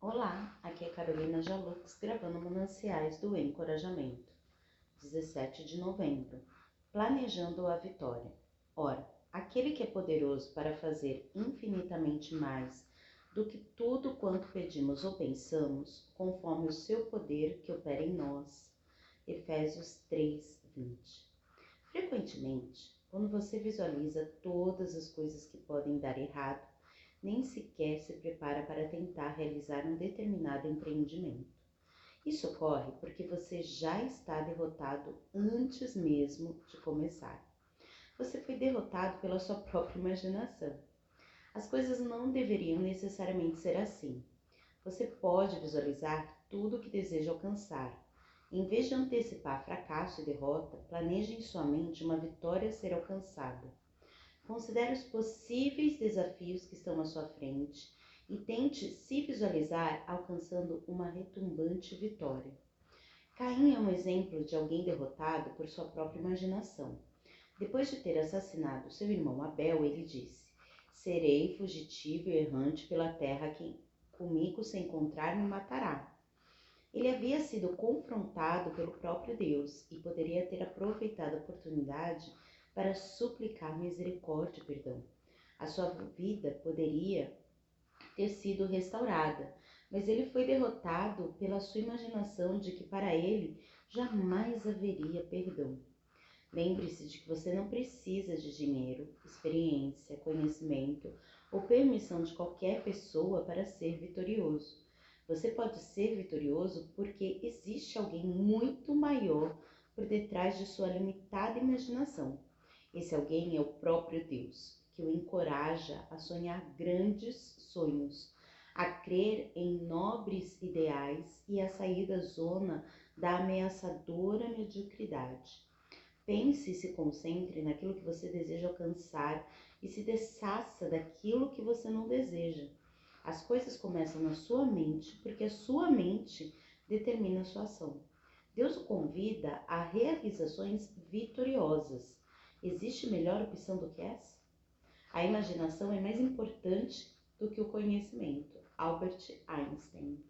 Olá, aqui é Carolina Jalux gravando Mananciais do Encorajamento, 17 de novembro. Planejando a vitória. Ora, aquele que é poderoso para fazer infinitamente mais do que tudo quanto pedimos ou pensamos, conforme o seu poder que opera em nós. Efésios 3, 20. Frequentemente, quando você visualiza todas as coisas que podem dar errado, nem sequer se prepara para tentar realizar um determinado empreendimento. Isso ocorre porque você já está derrotado antes mesmo de começar. Você foi derrotado pela sua própria imaginação. As coisas não deveriam necessariamente ser assim. Você pode visualizar tudo o que deseja alcançar. Em vez de antecipar fracasso e derrota, planeje em sua mente uma vitória a ser alcançada. Considere os possíveis desafios que estão à sua frente e tente se visualizar alcançando uma retumbante vitória. Caim é um exemplo de alguém derrotado por sua própria imaginação. Depois de ter assassinado seu irmão Abel, ele disse: Serei fugitivo e errante pela terra, quem comigo se encontrar me matará. Ele havia sido confrontado pelo próprio Deus e poderia ter aproveitado a oportunidade para suplicar misericórdia e perdão. A sua vida poderia ter sido restaurada, mas ele foi derrotado pela sua imaginação de que para ele jamais haveria perdão. Lembre-se de que você não precisa de dinheiro, experiência, conhecimento ou permissão de qualquer pessoa para ser vitorioso. Você pode ser vitorioso porque existe alguém muito maior por detrás de sua limitada imaginação. Esse alguém é o próprio Deus, que o encoraja a sonhar grandes sonhos, a crer em nobres ideais e a sair da zona da ameaçadora mediocridade. Pense e se concentre naquilo que você deseja alcançar e se desfaça daquilo que você não deseja. As coisas começam na sua mente, porque a sua mente determina a sua ação. Deus o convida a realizações vitoriosas Existe melhor opção do que essa? A imaginação é mais importante do que o conhecimento. Albert Einstein.